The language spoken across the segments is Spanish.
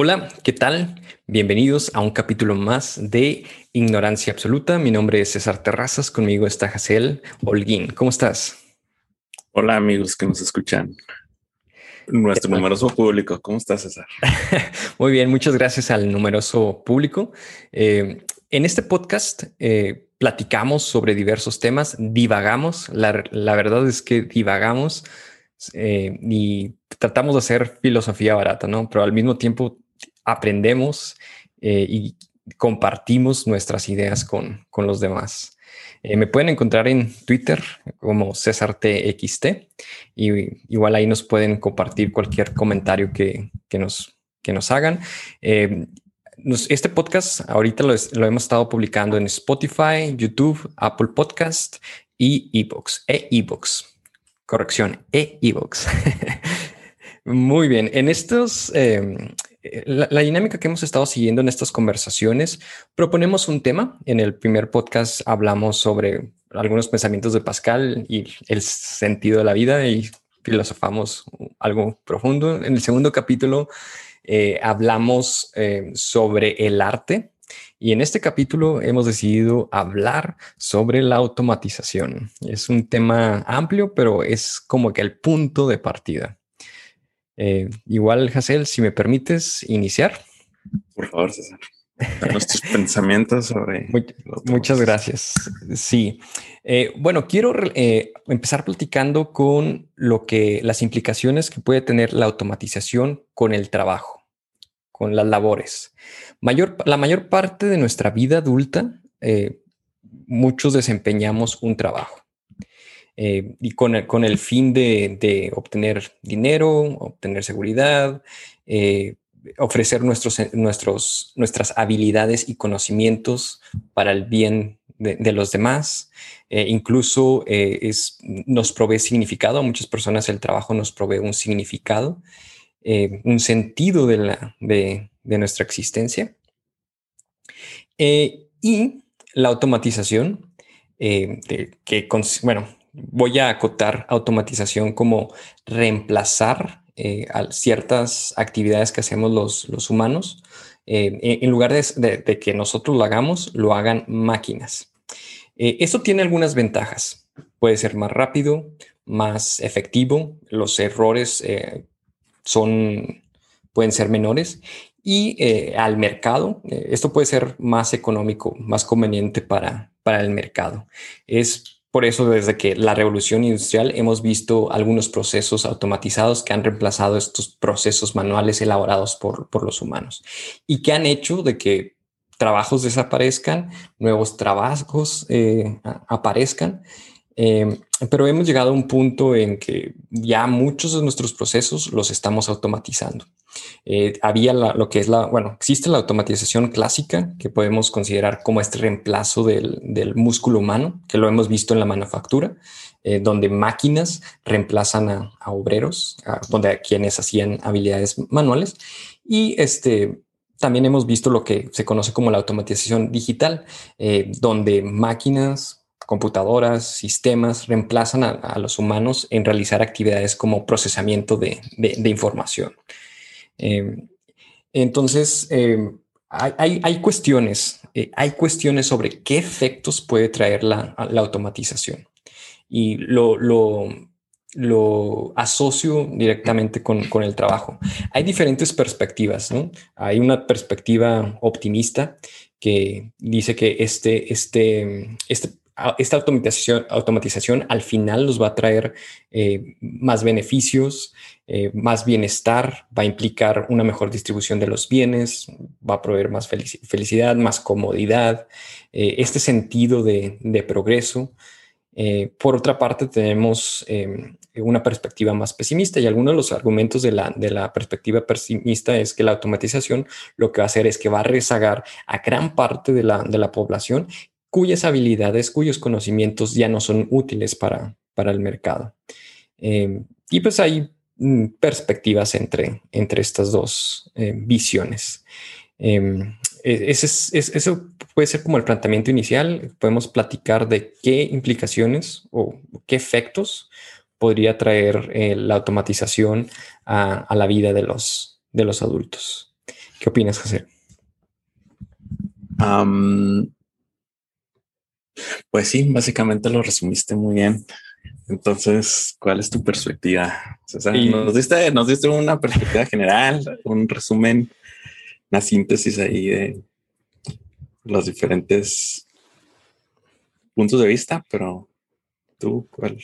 Hola, ¿qué tal? Bienvenidos a un capítulo más de Ignorancia Absoluta. Mi nombre es César Terrazas, conmigo está Hazel Holguín. ¿Cómo estás? Hola amigos que nos escuchan. Nuestro numeroso público. ¿Cómo estás, César? Muy bien, muchas gracias al numeroso público. Eh, en este podcast eh, platicamos sobre diversos temas, divagamos. La, la verdad es que divagamos eh, y tratamos de hacer filosofía barata, ¿no? Pero al mismo tiempo aprendemos eh, y compartimos nuestras ideas con, con los demás. Eh, me pueden encontrar en Twitter como César TXT y igual ahí nos pueden compartir cualquier comentario que, que nos, que nos hagan. Eh, este podcast ahorita lo, hemos estado publicando en Spotify, YouTube, Apple Podcast y eBooks, e ebooks. Corrección, e ebooks. Muy bien. En estos eh, la, dinámica que hemos estado siguiendo en estas conversaciones, proponemos un tema. En el primer podcast hablamos sobre algunos pensamientos de Pascal y el sentido de la vida y filosofamos algo profundo. En el segundo capítulo eh, hablamos eh, sobre el arte y en este capítulo hemos decidido hablar sobre la automatización. Es un tema amplio, pero es como que el punto de partida. Eh, igual, Hazel, si me permites iniciar. Por favor, César. Nuestros pensamientos sobre. muchas gracias. Sí. Eh, bueno, quiero eh, empezar platicando con lo que las implicaciones que puede tener la automatización con el trabajo, con las labores. Mayor, la mayor parte de nuestra vida adulta, muchos desempeñamos un trabajo. Eh, y con el, con el fin de, obtener dinero, obtener seguridad, eh, ofrecer nuestros, nuestros, nuestras habilidades y conocimientos para el bien de, los demás. Eh, incluso es, nos provee significado. A muchas personas el trabajo nos provee un significado, un sentido de, la, de, nuestra existencia. y la automatización, que, bueno, voy a acotar automatización como reemplazar eh, ciertas actividades que hacemos los, humanos. Eh, en lugar de, que nosotros lo hagamos, lo hagan máquinas. Eh, esto tiene algunas ventajas. Puede ser más rápido, más efectivo, los errores son, pueden ser menores y al mercado, esto puede ser más económico, más conveniente para, para el mercado. Es por eso, desde que la revolución industrial hemos visto algunos procesos automatizados que han reemplazado estos procesos manuales elaborados por, los humanos y que han hecho de que trabajos desaparezcan, nuevos trabajos eh, aparezcan. Eh, pero hemos llegado a un punto en que ya muchos de nuestros procesos los estamos automatizando. Eh, había lo que es la, bueno, existe la automatización clásica que podemos considerar como este reemplazo del, músculo humano, que lo hemos visto en la manufactura, eh, donde máquinas reemplazan a, obreros, donde a quienes hacían habilidades manuales. Y este, también hemos visto lo que se conoce como la automatización digital, eh, donde máquinas, computadoras, sistemas reemplazan a, los humanos en realizar actividades como procesamiento de información. Em, entonces, em, hay, cuestiones, eh, hay cuestiones sobre qué efectos puede traer la, automatización. Y lo, lo, asocio directamente con, el trabajo. Hay diferentes perspectivas, Hay una perspectiva optimista que dice que este, este, este esta automatización, automatización al final nos va a traer eh, más beneficios, eh, más bienestar, va a implicar una mejor distribución de los bienes, va a proveer más felicidad, más comodidad, eh, este sentido de, progreso. por otra parte, tenemos em, una perspectiva más pesimista y algunos de los argumentos de la, de la perspectiva pesimista es que la automatización lo que va a hacer es que va a rezagar a gran parte de la, de la población cuyas habilidades, cuyos conocimientos ya no son útiles para, para el mercado. Em, y pues hay mm, perspectivas entre, entre estas dos eh, visiones. Em, e, ese eso puede ser como el planteamiento inicial. Podemos platicar de qué implicaciones o qué efectos podría traer eh, la automatización a, a, la vida de los, de los adultos. ¿Qué opinas, José? Pues sí, básicamente lo resumiste muy bien. Entonces, ¿cuál es tu perspectiva? nos, diste, nos diste una perspectiva general, un resumen, una síntesis ahí de los diferentes puntos de vista, pero tú, ¿cuál?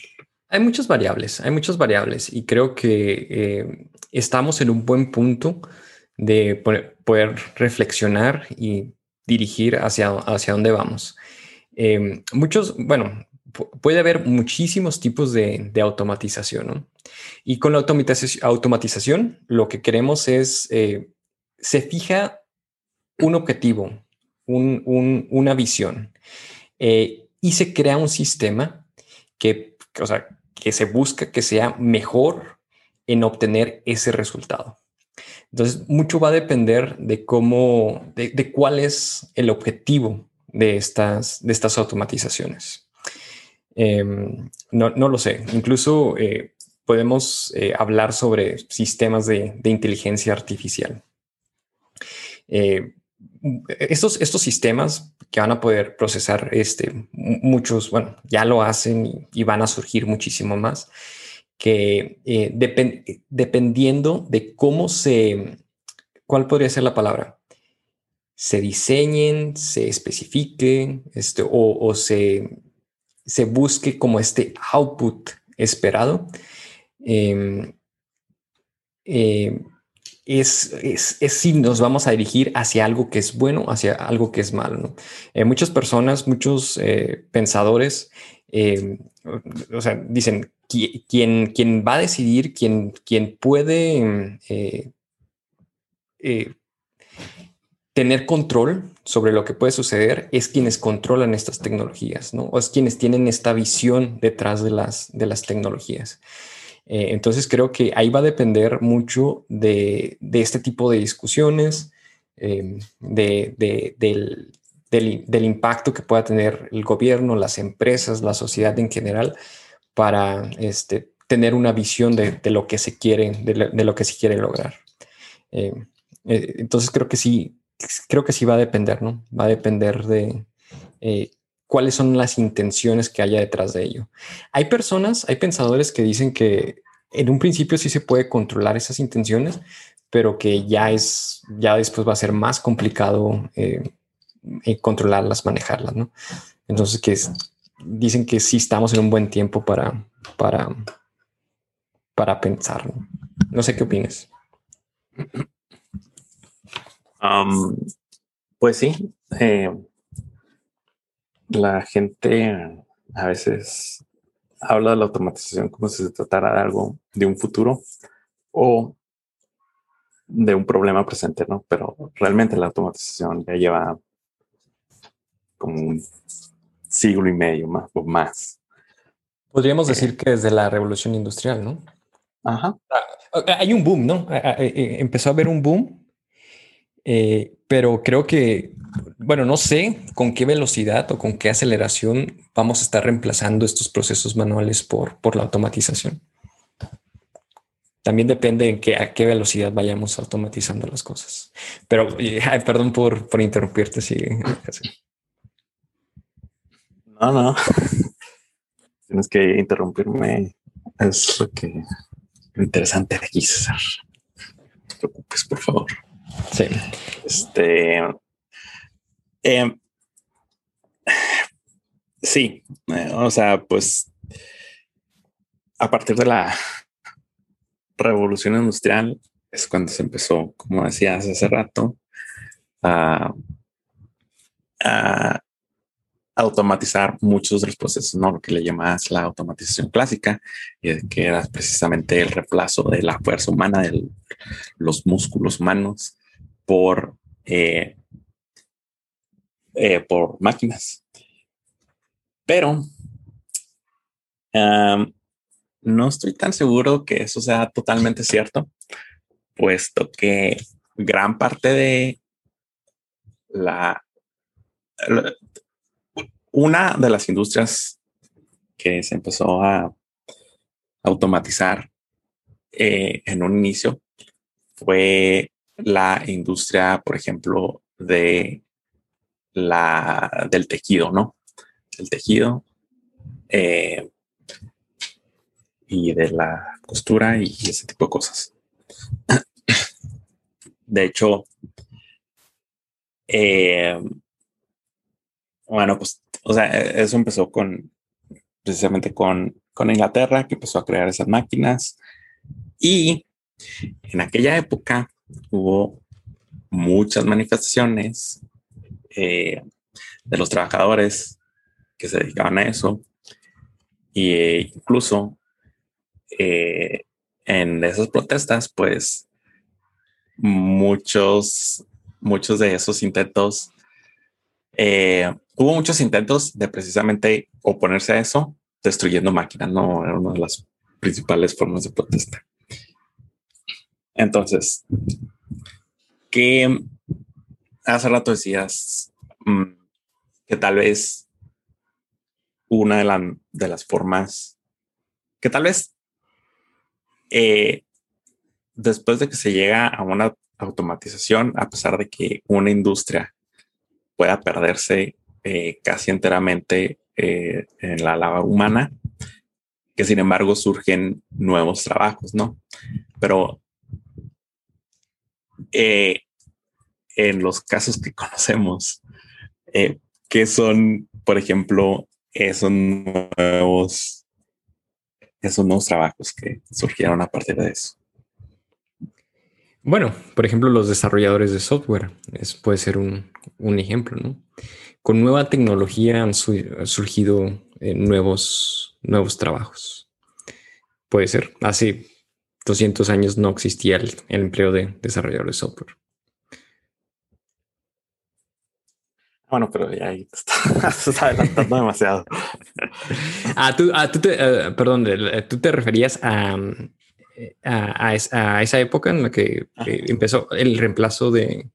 Hay muchas variables, hay muchas variables y creo que eh, estamos en un buen punto de poder reflexionar y dirigir hacia, hacia dónde vamos. Em, muchos, bueno, puede haber muchísimos tipos de, automatización, ¿no? Y con la automatización, lo que queremos es, eh, se fija un objetivo, una visión, eh, y se crea un sistema que, o sea, que se busca que sea mejor en obtener ese resultado. Entonces, mucho va a depender de cómo, de, cuál es el objetivo de estas, de estas automatizaciones. Em, no, lo sé. Incluso eh, podemos eh, hablar sobre sistemas de, inteligencia artificial. Eh, estos, estos sistemas que van a poder procesar este, muchos, bueno, ya lo hacen y van a surgir muchísimo más que dependiendo de cómo se, ¿cuál podría ser la palabra? Se diseñen, se especifique este, o, se, se, busque como este output esperado. Em, eh, es, es, si nos vamos a dirigir hacia algo que es bueno, hacia algo que es malo. Eh, muchas personas, muchos pensadores, em, o sea, dicen, quien, va a decidir, quien, quien puede eh, eh, tener control sobre lo que puede suceder es quienes controlan estas tecnologías, ¿no? O es quienes tienen esta visión detrás de las, de las tecnologías. Eh, entonces creo que ahí va a depender mucho de, este tipo de discusiones, del, del, impacto que pueda tener el gobierno, las empresas, la sociedad en general para este, tener una visión de, lo que se quiere, de lo, que se quiere lograr. Eh, eh, entonces creo que sí, creo que sí va a depender, ¿no? Va a depender de eh, cuáles son las intenciones que haya detrás de ello. Hay personas, hay pensadores que dicen que en un principio sí se puede controlar esas intenciones, pero que ya es, ya después va a ser más complicado controlarlas, manejarlas, ¿no? Entonces que dicen que sí estamos en un buen tiempo para, para, para pensar. No, sé qué opinas. Um, pues sí, eh, la gente a veces habla de la automatización como si se tratara de algo de un futuro o de un problema presente, ¿no? Pero realmente la automatización ya lleva como un siglo y medio más o más. Podríamos eh, decir que desde la revolución industrial, ¿no? Ajá. Ah, hay un boom, ¿no? Ah, ah, eh, empezó a haber un boom, pero creo que, bueno, no sé con qué velocidad o con qué aceleración vamos a estar reemplazando estos procesos manuales por, por la automatización. También depende en qué, a qué velocidad vayamos automatizando las cosas. Pero, perdón por, por interrumpirte, sigue. No, no. Tienes que interrumpirme. Es lo que interesante aquí, César. No te preocupes, por favor. Sí. Este. Em, sí. Eh, o sea, pues a partir de la revolución industrial es cuando se empezó, como decías hace rato, a, automatizar muchos de los procesos, ¿no? Lo que le llamas la automatización clásica, que era precisamente el reemplazo de la fuerza humana, de los músculos humanos por, eh, eh, por máquinas. Pero no estoy tan seguro que eso sea totalmente cierto, puesto que gran parte de la una de las industrias que se empezó a automatizar eh, en un inicio fue la industria, por ejemplo, de la del tejido, ¿no? El tejido eh, y de la costura y ese tipo de cosas. De hecho, eh, bueno, pues, o sea, eso empezó con precisamente con, con Inglaterra, que empezó a crear esas máquinas. Y en aquella época hubo muchas manifestaciones eh, de los trabajadores que se dedicaban a eso. Y eh, incluso eh, en esas protestas, pues muchos, muchos de esos intentos, hubo muchos intentos de precisamente oponerse a eso, destruyendo máquinas, no era una de las principales formas de protesta. Entonces, que hace rato decías mm, que tal vez una de, de, las formas que tal vez eh, después de que se llega a una automatización, a pesar de que una industria pueda perderse eh, casi enteramente eh, en la labor humana, que sin embargo surgen nuevos trabajos, ¿no? Pero eh, en los casos que conocemos, eh, ¿qué son, por ejemplo, esos nuevos, esos nuevos trabajos que surgieron a partir de eso? Bueno, por ejemplo, los desarrolladores de software es, puede ser un, un ejemplo, ¿no? Con nueva tecnología han surgido eh, nuevos, nuevos trabajos. Puede ser. Hace 200 años no existía el, empleo de desarrolladores de software. Bueno, pero ya ahí estás adelantando demasiado. ah, tú, ah, tú te, eh, perdón, tú te referías a, a, esa época en la que empezó el reemplazo de,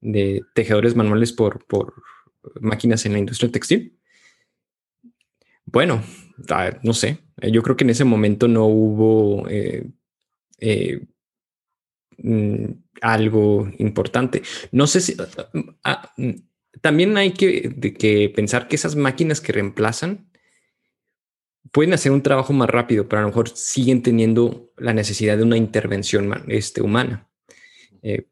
de tejedores manuales por, por máquinas en la industria textil. Bueno, ah, no sé, yo creo que en ese momento no hubo eh, eh, mm, algo importante. No sé si ah, mm, también hay que, pensar que esas máquinas que reemplazan pueden hacer un trabajo más rápido, pero a lo mejor siguen teniendo la necesidad de una intervención este, humana. Eh,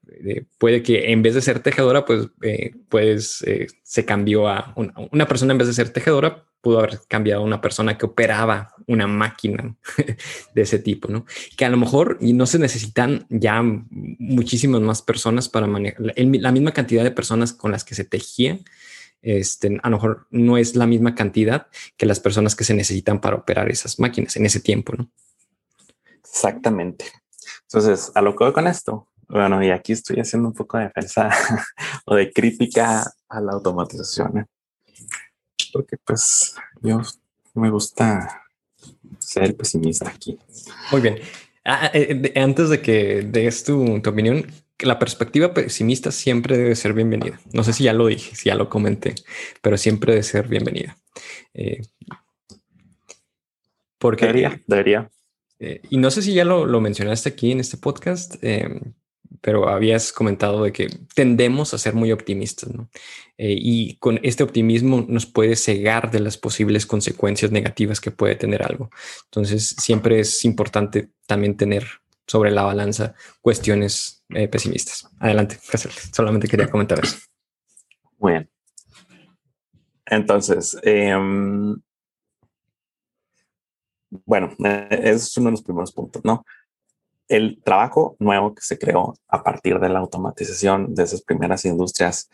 puede que en vez de ser tejedora, pues, eh, pues se cambió a una, una, persona en vez de ser tejedora, pudo haber cambiado una persona que operaba una máquina de ese tipo, ¿no? Que a lo mejor no se necesitan ya muchísimas más personas para manejar la misma cantidad de personas con las que se tejían. Este, a lo mejor no es la misma cantidad que las personas que se necesitan para operar esas máquinas en ese tiempo, ¿no? Exactamente. Entonces, a lo que voy con esto, bueno, y aquí estoy haciendo un poco de defensa o de crítica a la automatización. ¿eh? Porque pues yo me gusta ser pesimista aquí. Muy bien. Ah, eh, antes de que des tu, tu opinión, la perspectiva pesimista siempre debe ser bienvenida. No sé si ya lo dije, si ya lo comenté, pero siempre debe ser bienvenida. Eh, porque debería, debería. Eh, y no sé si ya lo, lo, mencionaste aquí en este podcast, pero habías comentado de que tendemos a ser muy optimistas, ¿no? Eh, y con este optimismo nos puede cegar de las posibles consecuencias negativas que puede tener algo. Entonces, siempre es importante también tener sobre la balanza cuestiones eh, pesimistas. Adelante, Solamente quería comentar eso. Muy Entonces, em, bueno, eh, es uno de los primeros puntos, ¿no? El trabajo nuevo que se creó a partir de la automatización de esas primeras industrias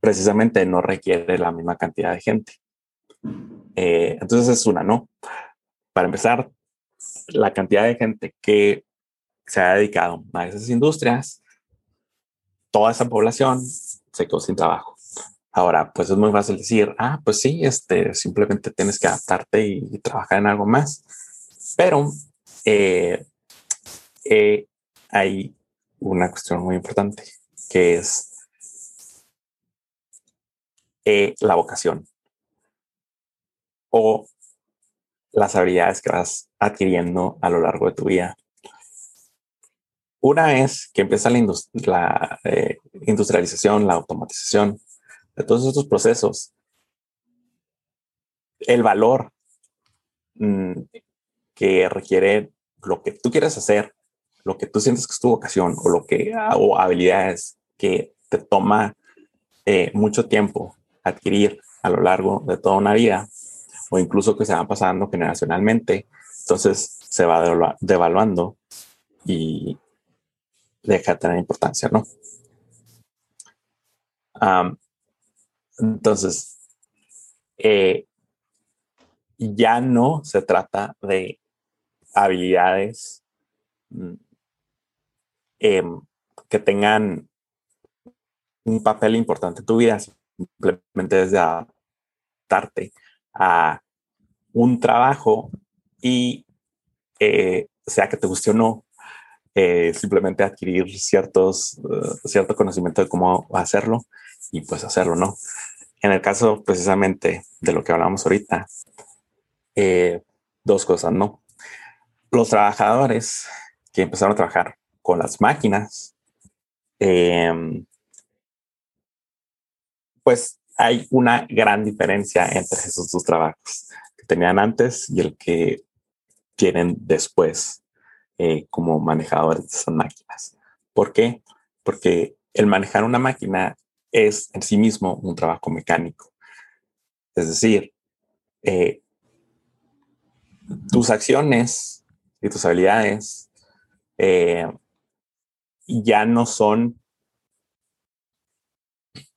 precisamente no requiere la misma cantidad de gente. Eh, entonces es una, ¿no? Para empezar, la cantidad de gente que se ha dedicado a esas industrias, toda esa población se quedó sin trabajo. Ahora, pues es muy fácil decir, ah, pues sí, este, simplemente tienes que adaptarte y, trabajar en algo más. Pero eh, eh, hay una cuestión muy importante que es eh, la vocación o las habilidades que vas adquiriendo a lo largo de tu vida. una es que empieza la, eh, industrialización, la automatización de todos estos procesos. El valor mm, que requiere lo que tú quieres hacer, lo que tú sientes que es tu vocación o lo que o habilidades que te toma eh, mucho tiempo adquirir a lo largo de toda una vida o incluso que se van pasando generacionalmente, entonces se va devaluando y deja de tener importancia, ¿no? entonces, eh, ya no se trata de habilidades em, que tengan un papel importante en tu vida, simplemente desde adaptarte a un trabajo y eh, sea que te guste o no, eh, simplemente adquirir ciertos, uh, cierto conocimiento de cómo hacerlo y pues hacerlo, ¿no? En el caso precisamente de lo que hablamos ahorita, eh, dos cosas, ¿no? Los trabajadores que empezaron a trabajar con las máquinas, em, pues hay una gran diferencia entre esos dos trabajos que tenían antes y el que tienen después. Eh, como manejadores de esas máquinas. ¿Por qué? Porque el manejar una máquina es en sí mismo un trabajo mecánico. Es decir, eh, tus acciones y tus habilidades eh, ya no son,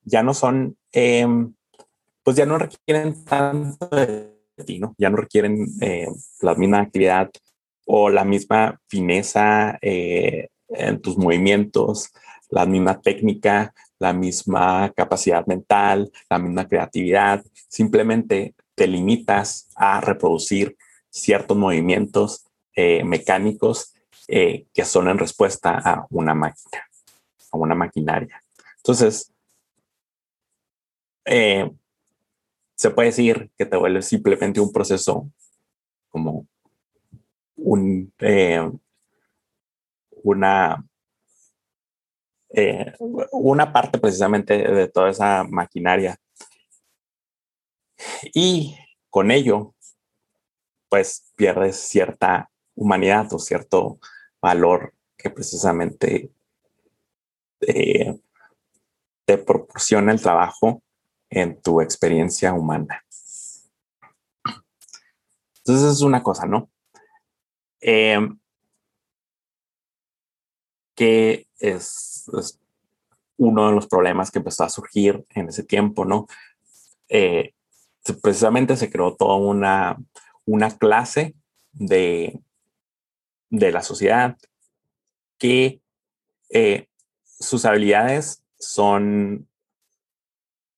ya no son, em, pues ya no requieren tanto de ti, ¿no? Ya no requieren la misma actividad o la misma fineza eh, en tus movimientos, la misma técnica, la misma capacidad mental, la misma creatividad. Simplemente te limitas a reproducir ciertos movimientos eh, mecánicos eh, que son en respuesta a una máquina, a una maquinaria. Entonces, se puede decir que te vuelve simplemente un proceso como un, eh, una, eh, una parte precisamente de toda esa maquinaria. Y con ello, pues pierdes cierta humanidad o cierto valor que precisamente eh, te proporciona el trabajo en tu experiencia humana. Entonces es una cosa, ¿no? Em, que es, uno de los problemas que empezó a surgir en ese tiempo, ¿no? Eh, precisamente se creó toda una, una clase de, de la sociedad que eh, sus habilidades son,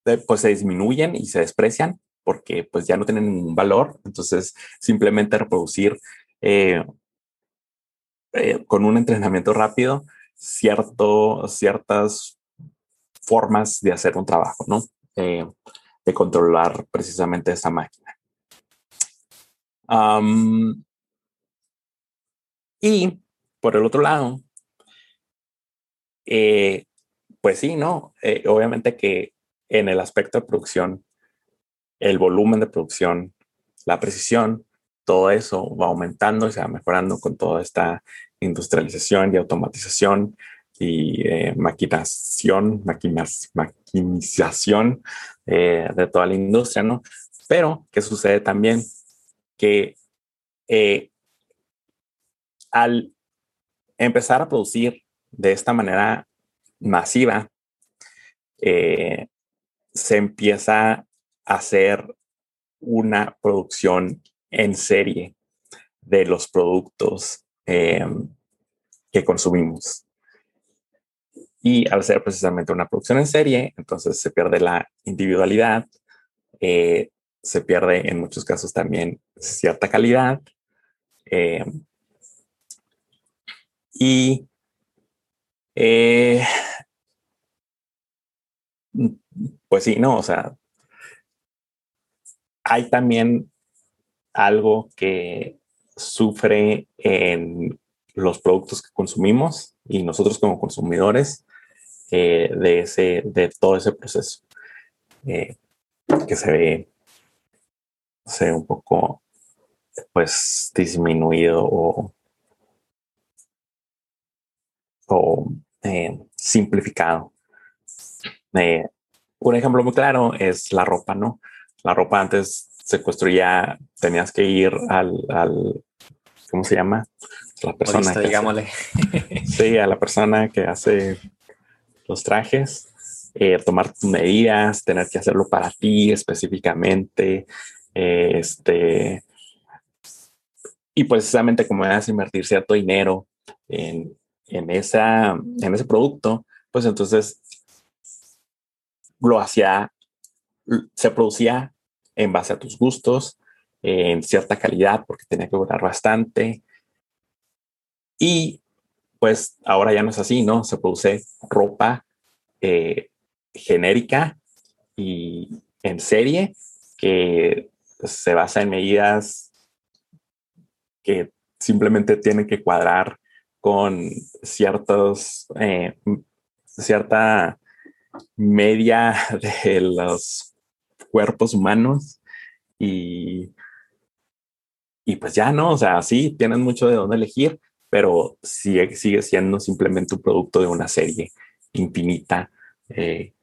eh, pues se disminuyen y se desprecian porque pues ya no tienen ningún valor. Entonces, simplemente reproducir eh, con un entrenamiento rápido cierto, ciertas formas de hacer un trabajo, ¿no? De controlar precisamente esa máquina. Y por el otro lado, pues sí, ¿no? obviamente que en el aspecto de producción, el volumen de producción, la precisión, todo eso va aumentando y se va mejorando con toda esta industrialización y automatización y eh, maquinación, maquinización eh, de toda la industria, ¿no? Pero, ¿qué sucede también? Que eh, al empezar a producir de esta manera masiva, se empieza a hacer una producción en serie de los productos eh, que consumimos. Y al ser precisamente una producción en serie, entonces se pierde la individualidad, eh, se pierde en muchos casos también cierta calidad. Eh, y pues sí, no, o sea, hay también algo que sufre en los productos que consumimos y nosotros como consumidores eh, de, ese, de todo ese proceso eh, que se ve, se un poco pues disminuido o, o eh, simplificado. un ejemplo muy claro es la ropa, ¿no? La ropa antes se construía, tenías que ir al, al ¿cómo se llama? La persona. digámosle. sí, a la persona que hace los trajes, eh, tomar tus medidas, tener que hacerlo para ti específicamente, eh, este, y precisamente como vas a invertir cierto dinero en, en, en ese producto, pues entonces lo hacía, se producía en base a tus gustos, en cierta calidad, porque tenía que durar bastante. Y pues ahora ya no es así, ¿no? Se produce ropa eh, genérica y en serie que se basa en medidas que simplemente tienen que cuadrar con ciertos, eh, cierta media de los cuerpos humanos y, y pues ya no, o sea, sí, tienen mucho de dónde elegir, pero sigue, sigue siendo simplemente un producto de una serie infinita eh,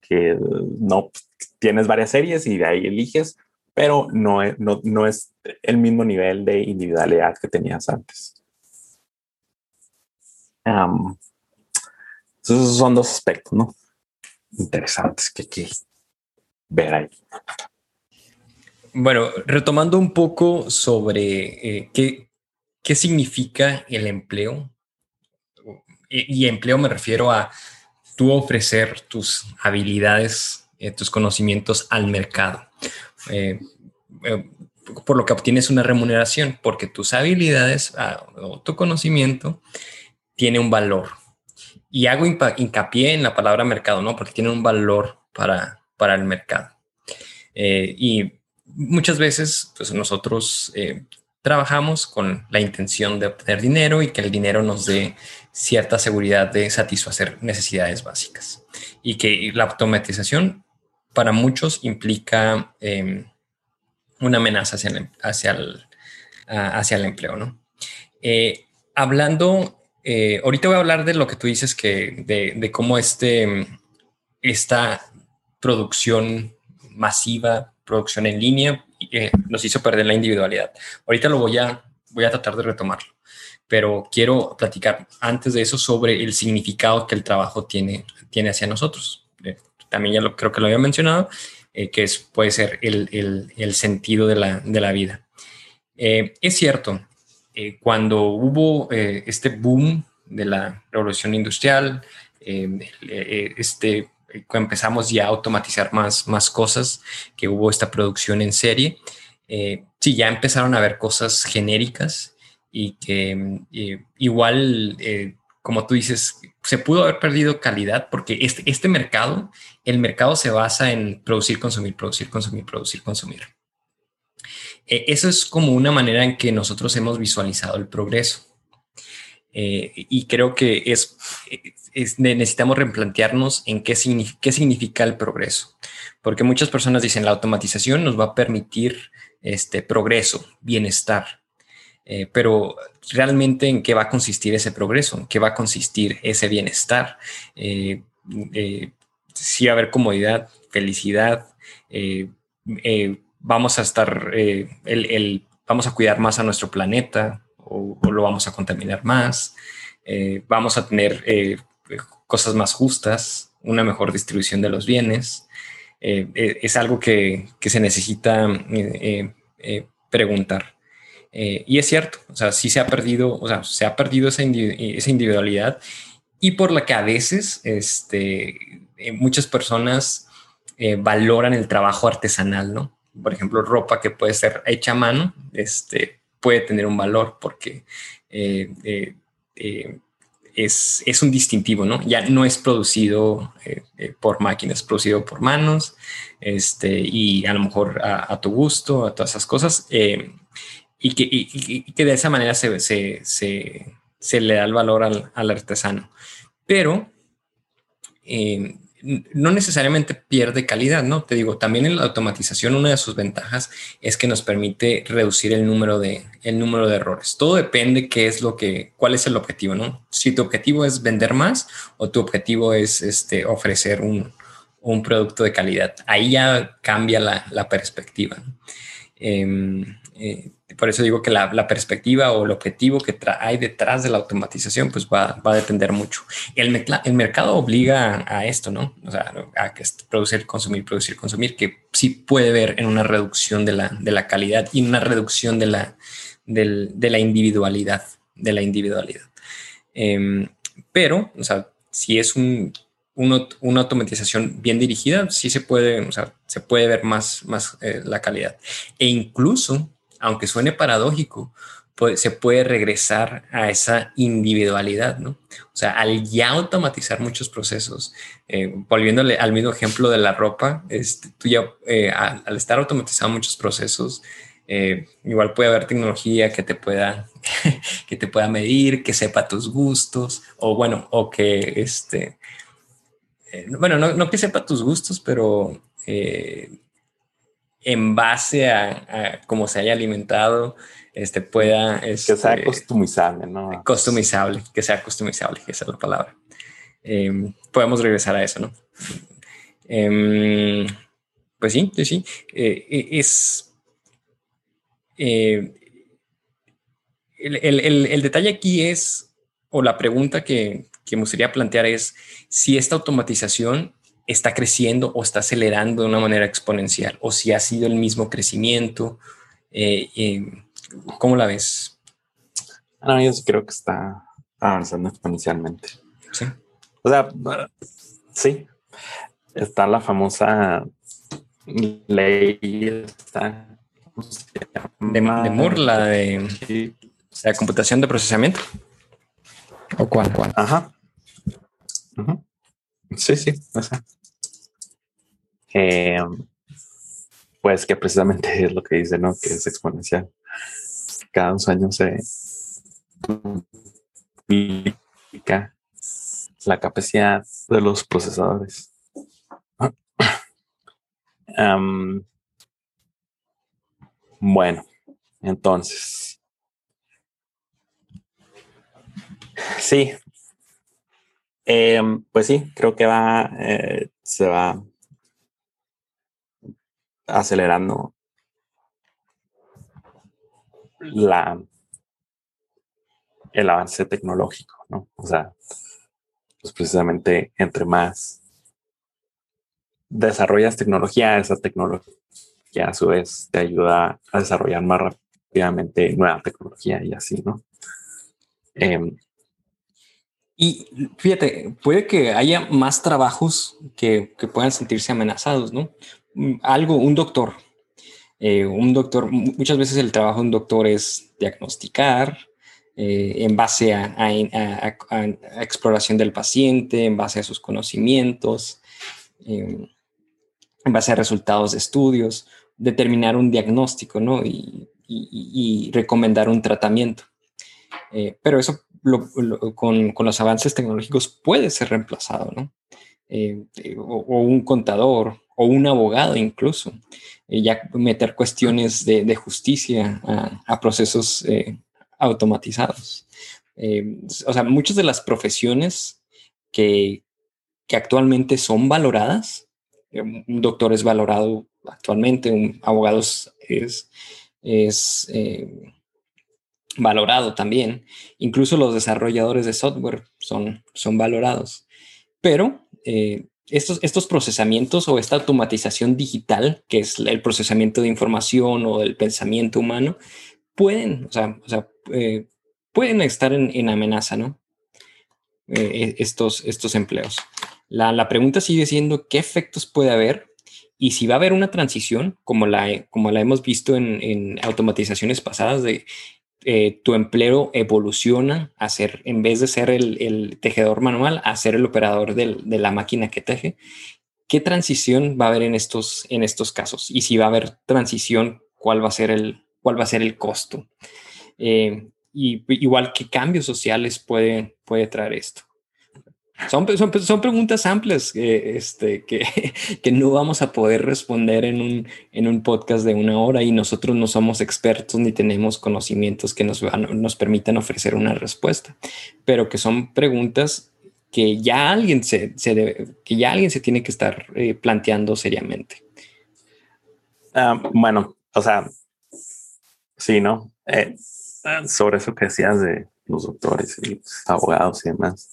que no tienes varias series y de ahí eliges, pero no no, no es el mismo nivel de individualidad que tenías antes. Esos son dos aspectos, ¿no? Interesantes que hay que ver ahí. Bueno, retomando un poco sobre eh, qué, qué significa el empleo, y, empleo me refiero a tú ofrecer tus habilidades, eh, tus conocimientos al mercado, eh, por lo que obtienes una remuneración, porque tus habilidades ah, o tu conocimiento tiene un valor. Y hago hincapié en la palabra mercado, ¿no? Porque tiene un valor para, para el mercado. y muchas veces pues nosotros eh, trabajamos con la intención de obtener dinero y que el dinero nos dé cierta seguridad de satisfacer necesidades básicas y que la automatización para muchos implica em, una amenaza hacia el, hacia el, hacia el empleo. ¿no? Eh, hablando, eh, ahorita voy a hablar de lo que tú dices que de, cómo este, esta producción masiva producción en línea eh, nos hizo perder la individualidad. Ahorita lo voy a, voy a tratar de retomarlo, pero quiero platicar antes de eso sobre el significado que el trabajo tiene, tiene hacia nosotros. Eh, también ya lo, creo que lo había mencionado, eh, que es, puede ser el, el, el sentido de la, de la vida. es cierto, cuando hubo este boom de la revolución industrial, este empezamos ya a automatizar más, más cosas, que hubo esta producción en serie, eh, sí, ya empezaron a haber cosas genéricas y que eh, igual, eh, como tú dices, se pudo haber perdido calidad porque este, este mercado, el mercado se basa en producir, consumir, producir, consumir, producir, consumir. Eso es como una manera en que nosotros hemos visualizado el progreso. y creo que es, necesitamos replantearnos en qué, qué significa el progreso, porque muchas personas dicen la automatización nos va a permitir este progreso, bienestar, eh, pero realmente en qué va a consistir ese progreso, en qué va a consistir ese bienestar. Eh, eh, si va a haber comodidad, felicidad, vamos a estar, el, vamos a cuidar más a nuestro planeta o, o lo vamos a contaminar más. vamos a tener cosas más justas, una mejor distribución de los bienes. Eh, eh, es algo que, se necesita eh, preguntar. y es cierto, o sea, sí se ha perdido, o sea, se ha perdido esa, individualidad y por la que a veces este, muchas personas valoran el trabajo artesanal, ¿no? Por ejemplo, ropa que puede ser hecha a mano, este, puede tener un valor porque es, un distintivo, ¿no? Ya no es producido eh, eh, por máquinas, es producido por manos, este, y a lo mejor a, tu gusto, a todas esas cosas. Eh, y, que, que, de esa manera se, se, se, se, le da el valor al, al artesano. Pero eh, no necesariamente pierde calidad, ¿no? Te digo, también en la automatización una de sus ventajas es que nos permite reducir el número de, el número de errores. Todo depende qué es lo que, cuál es el objetivo, ¿no? Si tu objetivo es vender más o tu objetivo es este, ofrecer un, un producto de calidad. Ahí ya cambia la, la perspectiva. Eh, por eso digo que la, perspectiva o el objetivo que hay detrás de la automatización, pues va, a depender mucho. El, el, mercado obliga a esto, ¿no? O sea, a que producir, consumir, producir, consumir, que sí puede ver en una reducción de la, de la calidad y una reducción de la, de la individualidad, de la individualidad. Em, pero, o sea, si es un, una automatización bien dirigida, sí se puede, se puede ver más, eh, la calidad. E incluso aunque suene paradójico, se puede regresar a esa individualidad, ¿no? O sea, al ya automatizar muchos procesos, eh, volviéndole al mismo ejemplo de la ropa, este, tú ya, eh, al, estar automatizando muchos procesos, eh, igual puede haber tecnología que te pueda que te pueda medir, que sepa tus gustos, o bueno, o que este, bueno, no, no, que sepa tus gustos, pero en base a, cómo se haya alimentado, este pueda... que sea este, customizable, ¿no? Customizable, que sea customizable, esa es la palabra. Em, podemos regresar a eso, ¿no? Em, pues sí, sí, sí. Eh, e, es... Eh, el, detalle aquí es, o la pregunta que, que me gustaría plantear es si esta automatización está creciendo o está acelerando de una manera exponencial o si ha sido el mismo crecimiento. Eh, eh, ¿Cómo la ves? No, yo sí creo que está avanzando exponencialmente. Sí. O sea, sí. Está la famosa ley de, Moore, la de la computación de procesamiento. ¿O cuál? cuál? Ajá. Sí, sí. Eh, pues que precisamente es lo que dice, ¿no? Que es exponencial. Cada dos años se duplica la capacidad de los procesadores. bueno, entonces. Sí. Em, pues sí, creo que va, eh, se va acelerando la, el avance tecnológico, ¿no? O sea, pues precisamente entre más desarrollas tecnología, esa tecnología a su vez te ayuda a desarrollar más rápidamente nueva tecnología y así, ¿no? Em, y fíjate, puede que haya más trabajos que, que puedan sentirse amenazados, ¿no? Mm, algo, un doctor. Eh, un doctor, muchas veces el trabajo de un doctor es diagnosticar eh, en base a, exploración del paciente, en base a sus conocimientos, em, en base a resultados de estudios, determinar un diagnóstico ¿no? y, recomendar un tratamiento. Eh, pero eso con, con, los avances tecnológicos puede ser reemplazado, ¿no? o, un contador o un abogado incluso, eh, ya meter cuestiones de, justicia a, procesos eh, automatizados. Eh, o sea, muchas de las profesiones que, actualmente son valoradas, un doctor es valorado actualmente, un abogado es valorado también, incluso los desarrolladores de software son, son valorados, pero estos, procesamientos o esta automatización digital, que es el procesamiento de información o del pensamiento humano, pueden, o sea, eh, pueden estar en, amenaza, ¿no? Eh, e, estos, estos empleos. La, pregunta sigue siendo qué efectos puede haber y si va a haber una transición, como la, como la hemos visto en, en automatizaciones pasadas, de eh, tu empleo evoluciona a ser, en vez de ser el, tejedor manual, a ser el operador de la máquina que teje. ¿Qué transición va a haber en estos, en estos casos? Y si va a haber transición, ¿cuál va a ser el, cuál va a ser el costo. Eh, y igual qué cambios sociales puede, puede traer esto. Son, son, son preguntas amplias este, que, que, no vamos a poder responder en un, en un podcast de una hora y nosotros no somos expertos ni tenemos conocimientos que nos, nos permitan ofrecer una respuesta, pero que son preguntas que ya alguien se, se debe, que ya alguien se tiene que estar eh, planteando seriamente. Ah, bueno, o sea, sí, ¿no? Eh, sobre eso que decías de los doctores y los abogados y demás.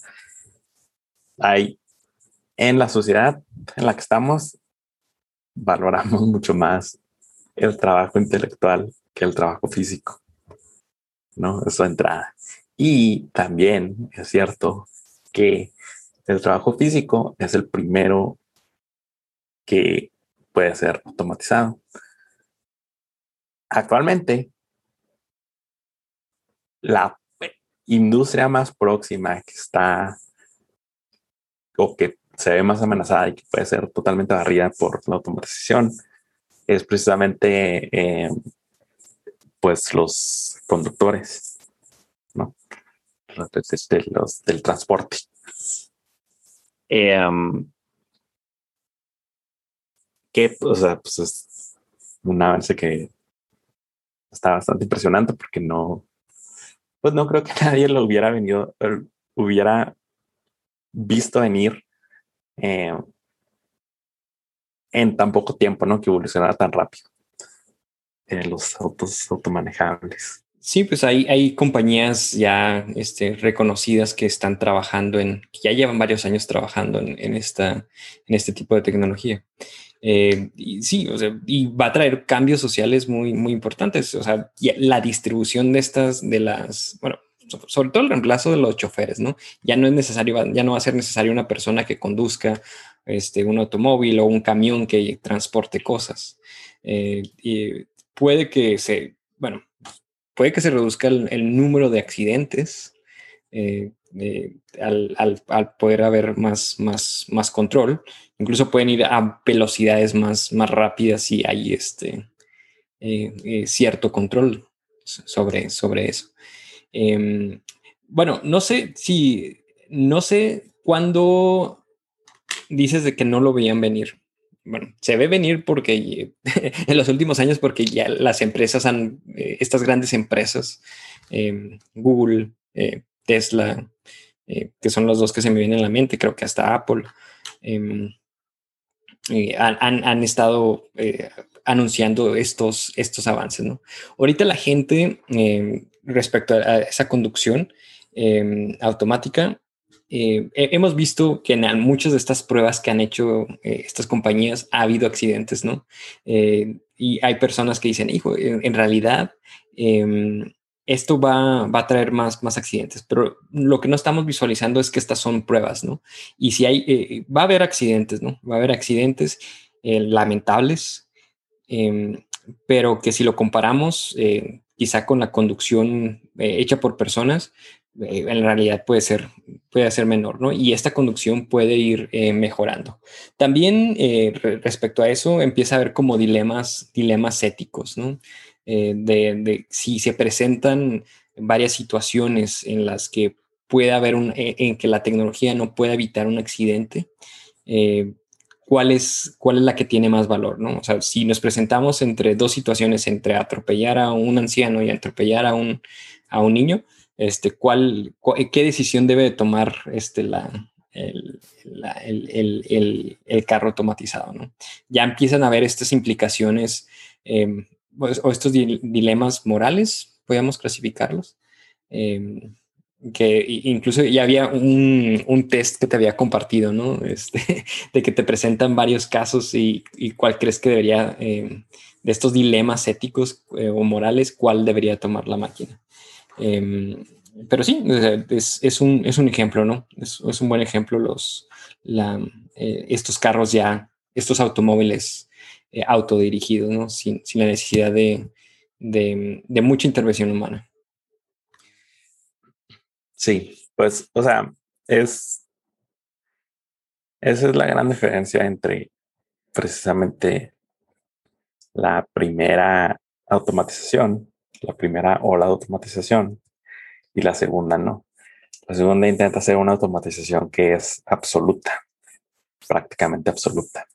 Hay en la sociedad en la que estamos, valoramos mucho más el trabajo intelectual que el trabajo físico. ¿No? Eso entrada. Y también es cierto que el trabajo físico es el primero que puede ser automatizado. Actualmente, la industria más próxima que está o que se ve más amenazada y que puede ser totalmente barrida por la automatización es precisamente eh, pues los conductores, ¿no? Los, del transporte. Que, o sea, pues es un avance que está bastante impresionante porque no, pues no creo que nadie lo hubiera venido, hubiera visto venir eh, en tan poco tiempo, ¿no? Que evolucionara tan rápido en los autos automanejables. Sí, pues hay, hay compañías ya este, reconocidas que están trabajando en, que ya llevan varios años trabajando en, en esta, en este tipo de tecnología. Eh, sí, o sea, y va a traer cambios sociales muy, muy importantes. O sea, la distribución de estas, de las, bueno, sobre todo el reemplazo de los choferes, ¿no? Ya no es necesario, ya no va a ser necesario una persona que conduzca este, un automóvil o un camión que transporte cosas. Eh, y puede que se, bueno, puede que se reduzca el, número de accidentes eh, al, al, poder haber más, más, más control. Incluso pueden ir a velocidades más, más rápidas si hay este, eh, cierto control sobre, sobre eso. Em, bueno, no sé si, no sé cuándo dices de que no lo veían venir. Bueno, se ve venir porque en los últimos años, porque ya las empresas han, eh, estas grandes empresas, em, Google, eh, Tesla, eh, que son los dos que se me vienen a la mente, creo que hasta Apple, em, han, han, estado anunciando estos, estos avances. ¿no? Ahorita la gente respecto a, esa conducción em, automática, eh, hemos visto que en muchas de estas pruebas que han hecho eh, estas compañías ha habido accidentes, ¿no? Eh, y hay personas que dicen, hijo, en, realidad em, esto va, va, a traer más, más accidentes, pero lo que no estamos visualizando es que estas son pruebas, ¿no? Y si hay, va a haber accidentes, ¿no? Va a haber accidentes lamentables, em, pero que si lo comparamos quizá con la conducción eh, hecha por personas, eh, en realidad puede ser, puede ser menor, ¿no? Y esta conducción puede ir eh, mejorando. También respecto a eso, empieza a haber como dilemas, dilemas éticos, ¿no? De, si se presentan varias situaciones en las que puede haber un, en que la tecnología no pueda evitar un accidente, cuál es, cuál es la que tiene más valor, ¿no? O sea, si nos presentamos entre dos situaciones, entre atropellar a un anciano y atropellar a un, a un niño, este, ¿cuál, ¿qué decisión debe tomar este, la, el, el, carro automatizado, ¿no? Ya empiezan a haber estas implicaciones em, o estos dilemas morales, podríamos clasificarlos. Em, que incluso ya había un, un, test que te había compartido, ¿no? Este, de que te presentan varios casos y, y cuál crees que debería, eh, de estos dilemas éticos eh, o morales, cuál debería tomar la máquina. Em, pero sí, es, es, un, es, un, ejemplo, ¿no? Es, es un buen ejemplo los, la, eh, estos carros ya, estos automóviles autodirigidos, ¿no? Sin, sin la necesidad de, de, de mucha intervención humana. Sí, pues, o sea, es. Esa es la gran diferencia entre precisamente la primera automatización, la primera ola de automatización, y la segunda no. La segunda intenta hacer una automatización que es absoluta, prácticamente absoluta.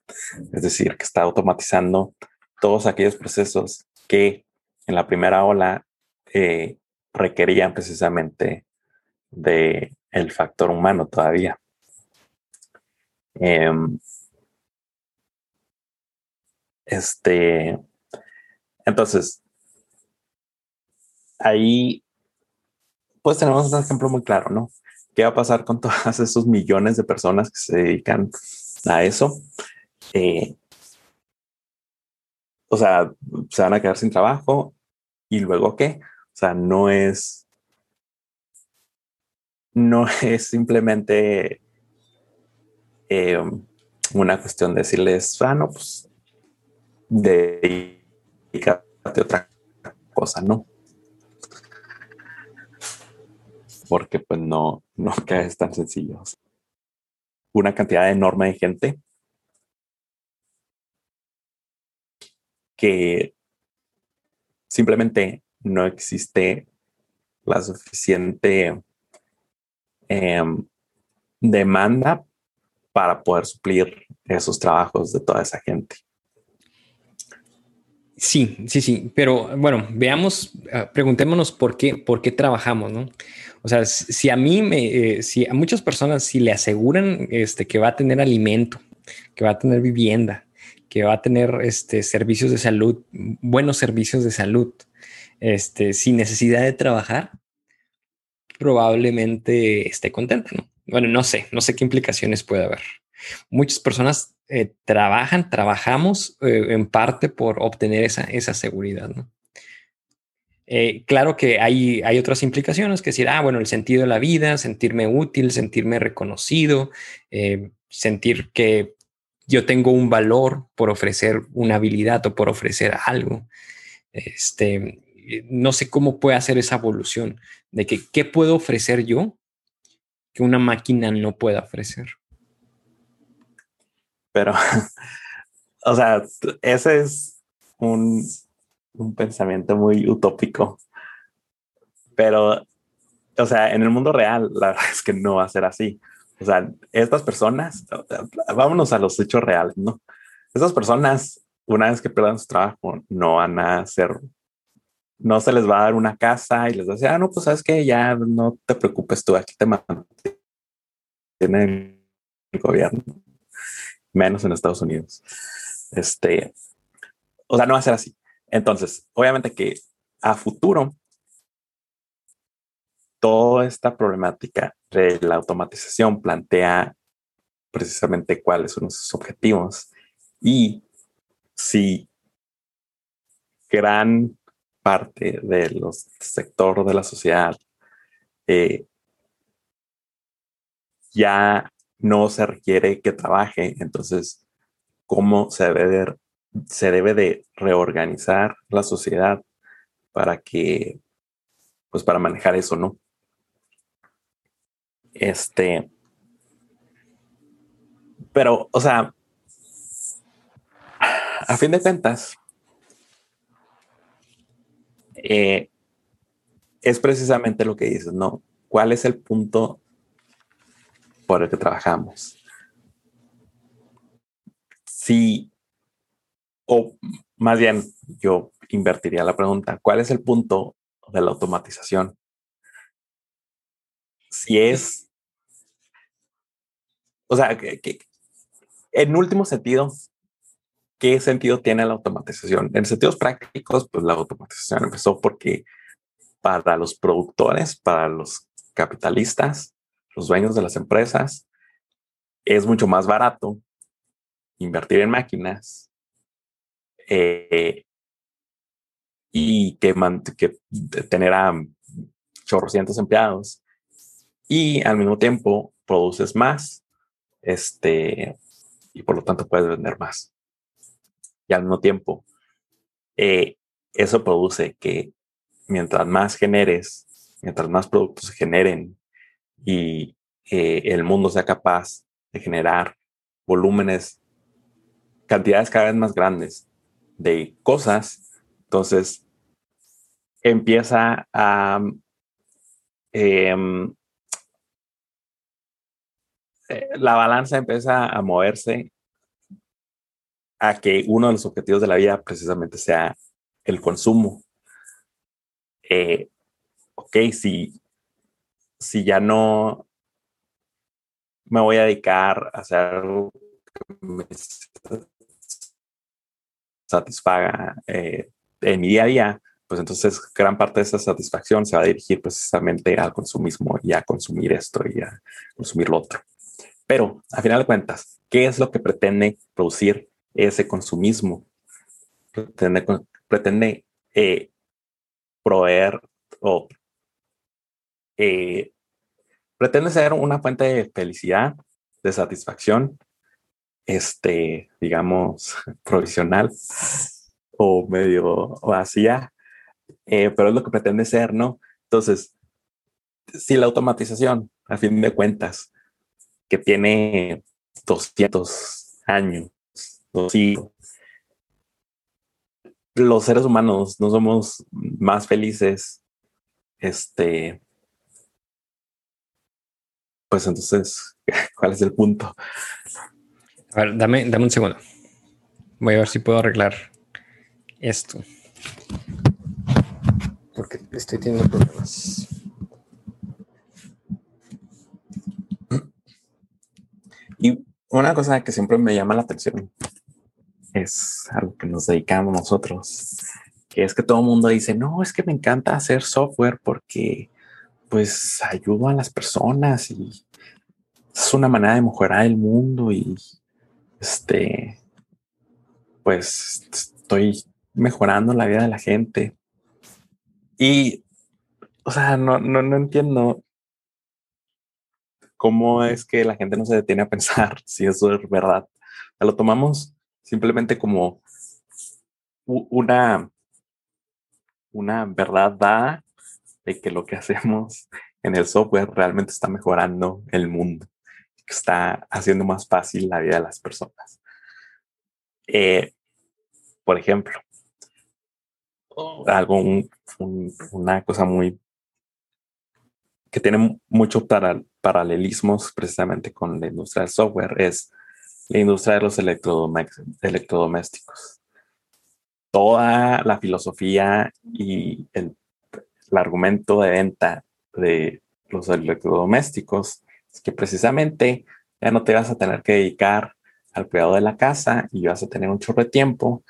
Es decir, que está automatizando todos aquellos procesos que en la primera ola eh, requerían precisamente de el factor humano todavía. Em, este, entonces, ahí pues tenemos un ejemplo muy claro, ¿no? ¿Qué va a pasar con todos esos millones de personas que se dedican a eso? Eh, o sea, se van a quedar sin trabajo y luego qué? O sea, no es, no es simplemente eh, una cuestión de decirles, ah, pues dedícate a otra cosa, ¿no? Porque pues no, no es tan sencillo. Una cantidad enorme de gente que simplemente no existe la suficiente em, demanda para poder suplir esos trabajos de toda esa gente. Sí, sí, sí, pero bueno, veamos, ah, preguntémonos por qué, por qué trabajamos, ¿no? O sea, si a mí eh, si a muchas personas si le aseguran este, que va a tener alimento, que va a tener vivienda, que va a tener este, servicios de salud, buenos servicios de salud, este, sin necesidad de trabajar, probablemente esté contenta, ¿no? Bueno, no sé, no sé qué implicaciones puede haber. Muchas personas eh, trabajan, trabajamos eh, en parte por obtener esa, esa seguridad, ¿no? Eh, claro que hay, hay otras implicaciones, que decir, ah, bueno, el sentido de la vida, sentirme útil, sentirme reconocido, sentir que yo tengo un valor por ofrecer una habilidad o por ofrecer algo. Este, no sé cómo puede hacer esa evolución de que qué puedo ofrecer yo que una máquina no pueda ofrecer. Pero, o sea, ese es un, un pensamiento muy utópico. Pero, o sea, en el mundo real, la verdad es que no va a ser así. O sea, estas personas, vámonos a los hechos reales, ¿no? Estas personas, una vez que pierdan su trabajo, no van a ser, no se les va a dar una casa y les va a decir, ah, no, pues sabes que ya no te preocupes tú, aquí te mantiene el gobierno, menos en Estados Unidos. Este, o sea, no va a ser así. Entonces, obviamente que a futuro toda esta problemática de la automatización plantea precisamente cuáles son sus objetivos y si gran parte de los sector de la sociedad eh, ya no se requiere que trabaje, entonces cómo se debe de, se debe de reorganizar la sociedad para que, pues para manejar eso, ¿no? Este, pero, o sea, a fin de cuentas, eh, es precisamente lo que dices, ¿no? ¿Cuál es el punto por el que trabajamos? Si, o más bien, yo invertiría la pregunta, ¿cuál es el punto de la automatización? si es, o sea, que, en último sentido, ¿qué sentido tiene la automatización? En sentidos prácticos, pues la automatización empezó porque para los productores, para los capitalistas, los dueños de las empresas, es mucho más barato invertir en máquinas eh, y que, tener a chorrocientos empleados y al mismo tiempo produces más, este, y por lo tanto puedes vender más. Y al mismo tiempo, eh, eso produce que mientras más generes, mientras más productos se generen y eh, el mundo sea capaz de generar volúmenes, cantidades cada vez más grandes de cosas, Entonces, empieza a... Em, eh, la balanza empieza a moverse a que uno de los objetivos de la vida precisamente sea el consumo. Eh, ok, si, si ya no me voy a dedicar a hacer algo que me satisfaga eh, en mi día a día, pues entonces gran parte de esa satisfacción se va a dirigir precisamente al consumismo y a consumir esto y a consumir lo otro. Pero a final de cuentas, ¿qué es lo que pretende producir ese consumismo? Pretende, pretende eh, proveer o eh, pretende ser una fuente de felicidad, de satisfacción, este, digamos, provisional o medio vacía, eh, pero es lo que pretende ser, ¿no? Entonces, si la automatización, a fin de cuentas, que tiene 200 años, los seres humanos no somos más felices, este, pues entonces, ¿cuál es el punto? A ver, dame, dame un segundo. Voy a ver si puedo arreglar esto. Porque estoy teniendo problemas. Y una cosa que siempre me llama la atención es a lo que nos dedicamos nosotros, que es que todo el mundo dice, no, es que me encanta hacer software porque pues ayudo a las personas y es una manera de mejorar el mundo y este, pues estoy mejorando la vida de la gente. Y, o sea, no, no, no entiendo cómo es que la gente no se detiene a pensar si eso es verdad. Lo tomamos simplemente como una, una verdad da de que lo que hacemos en el software realmente está mejorando el mundo, está haciendo más fácil la vida de las personas. Eh, por ejemplo, algo, una cosa muy que tiene mucho para, paralelismos precisamente con la industria del software es la industria de los electrodomésticos. Toda la filosofía y el argumento de venta de los electrodomésticos es que precisamente ya no te vas a tener que dedicar al cuidado de la casa y vas a tener un chorro de tiempo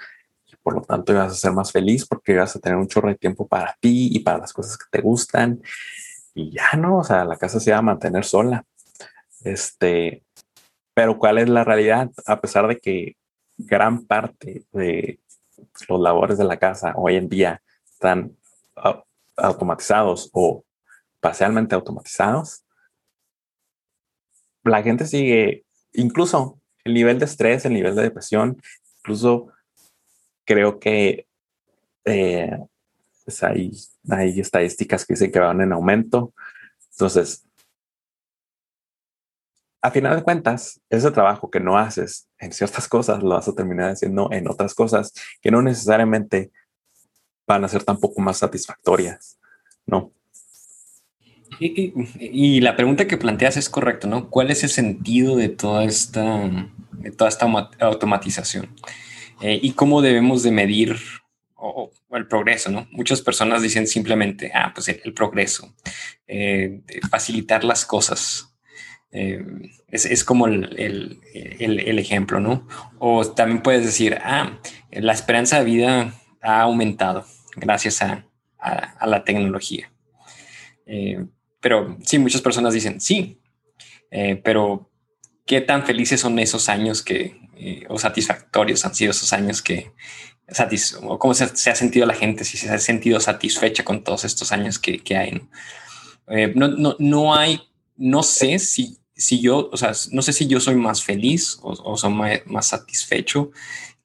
y por lo tanto vas a ser más feliz porque vas a tener un chorro de tiempo para ti y para las cosas que te gustan y ya no, o sea, la casa se va a mantener sola. Este, pero ¿cuál es la realidad? A pesar de que gran parte de los labores de la casa hoy en día están automatizados o parcialmente automatizados, la gente sigue, incluso el nivel de estrés, el nivel de depresión, incluso creo que eh, pues hay, hay estadísticas que dicen que van en aumento. Entonces, a final de cuentas, ese trabajo que no haces en ciertas cosas lo vas a terminar haciendo en otras cosas que no necesariamente van a ser tampoco más satisfactorias, ¿no? Y, la pregunta que planteas es correcta, ¿no? ¿Cuál es el sentido de toda esta, de toda esta automatización? Eh, y cómo debemos de medir el progreso, ¿no? Muchas personas dicen simplemente, ah, pues el, progreso, eh, facilitar las cosas. Eh, es, es, como el, el, el, ejemplo, ¿no? O también puedes decir, ah, la esperanza de vida ha aumentado gracias a, a, la tecnología. Eh, pero sí, muchas personas dicen sí, eh, pero ¿qué tan felices son esos años que, eh, o satisfactorios han sido esos años que, o cómo se, ha sentido la gente, si se ha sentido satisfecha con todos estos años que, que hay? ¿no? no, no, hay, no sé si, si yo, o sea, no sé si yo soy más feliz o, o soy más, más satisfecho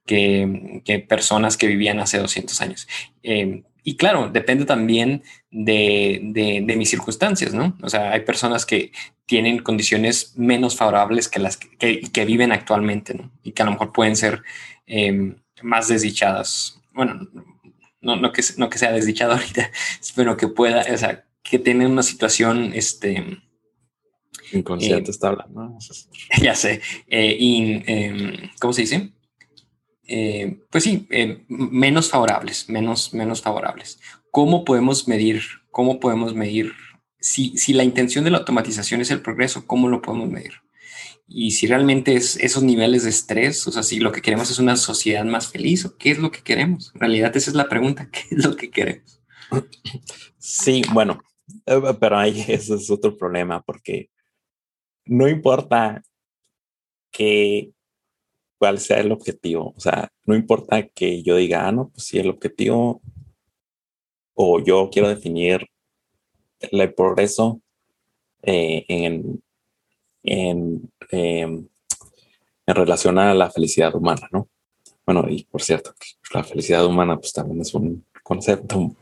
que, personas que vivían hace 200 años. Eh, y claro, depende también de, de, mis circunstancias, ¿no? O sea, hay personas que tienen condiciones menos favorables que las que, que viven actualmente, ¿no? Y que a lo mejor pueden ser eh, más desdichadas. Bueno, no, no, que, no que sea desdichado ahorita, pero que pueda, o sea, que tiene una situación, este... Inconsciente eh, está hablando. Ya sé. Eh, em, ¿Cómo se dice? Eh, pues sí, menos favorables, menos, menos favorables. ¿Cómo podemos medir? ¿Cómo podemos medir? Si, si la intención de la automatización es el progreso, ¿cómo lo podemos medir? Y si realmente es esos niveles de estrés, o sea, si lo que queremos es una sociedad más feliz, ¿o qué es lo que queremos? En realidad esa es la pregunta, ¿qué es lo que queremos? Sí, bueno, eh, pero ahí ese es otro problema, porque no importa que cuál sea el objetivo, o sea, no importa que yo diga, ah, no, pues si el objetivo o yo quiero definir el progreso eh, en en, em, en relación a la felicidad humana, ¿no? Bueno, y por cierto, la felicidad humana pues también es un concepto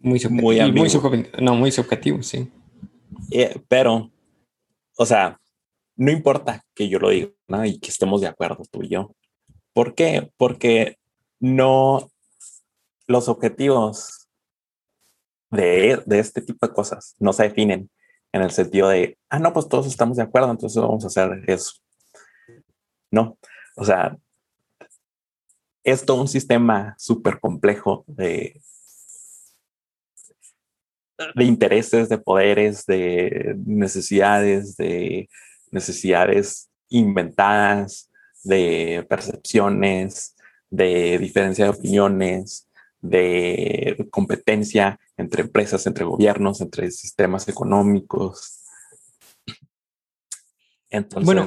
muy subjetivo, muy, subjetivo no, muy subjetivo, sí. Eh, pero, o sea, no importa que yo lo diga ¿no? y que estemos de acuerdo tú y yo. ¿Por qué? Porque no los objetivos de, de este tipo de cosas no se definen en el sentido de, ah, no, pues todos estamos de acuerdo, entonces vamos a hacer eso. No, o sea, es todo un sistema súper complejo de, de intereses, de poderes, de necesidades, de necesidades inventadas, de percepciones, de diferencia de opiniones, de competencia entre empresas, entre gobiernos, entre sistemas económicos. Entonces, bueno,